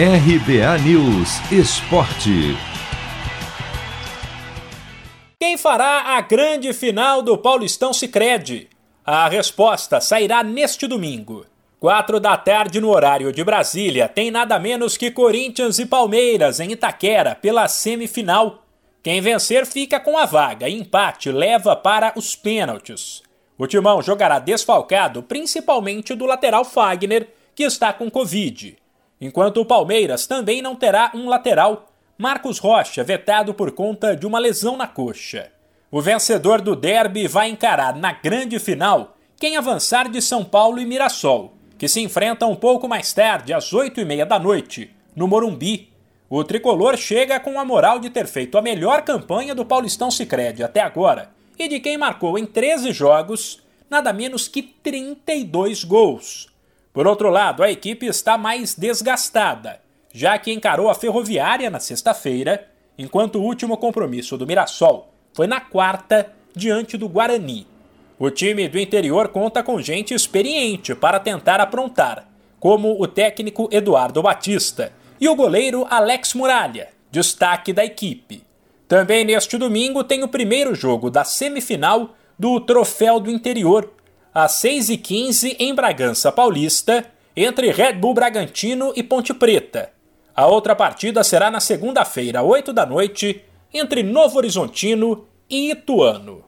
RBA News Esporte. Quem fará a grande final do Paulistão Sicredi? A resposta sairá neste domingo. Quatro da tarde no horário de Brasília, tem nada menos que Corinthians e Palmeiras em Itaquera pela semifinal. Quem vencer fica com a vaga, empate leva para os pênaltis. O Timão jogará desfalcado, principalmente do lateral Fagner, que está com Covid. Enquanto o Palmeiras também não terá um lateral, Marcos Rocha, vetado por conta de uma lesão na coxa. O vencedor do derby vai encarar na grande final quem avançar de São Paulo e Mirassol que se enfrenta um pouco mais tarde, às 8 e meia da noite, no Morumbi. O tricolor chega com a moral de ter feito a melhor campanha do Paulistão Sicredi até agora e de quem marcou em 13 jogos nada menos que 32 gols. Por outro lado, a equipe está mais desgastada, já que encarou a Ferroviária na sexta-feira, enquanto o último compromisso do Mirassol foi na quarta diante do Guarani. O time do interior conta com gente experiente para tentar aprontar, como o técnico Eduardo Batista e o goleiro Alex Muralha, destaque da equipe. Também neste domingo tem o primeiro jogo da semifinal do Troféu do Interior, às 6h15 em Bragança Paulista, entre Red Bull Bragantino e Ponte Preta. A outra partida será na segunda-feira, 8 da noite, entre Novo Horizontino e Ituano.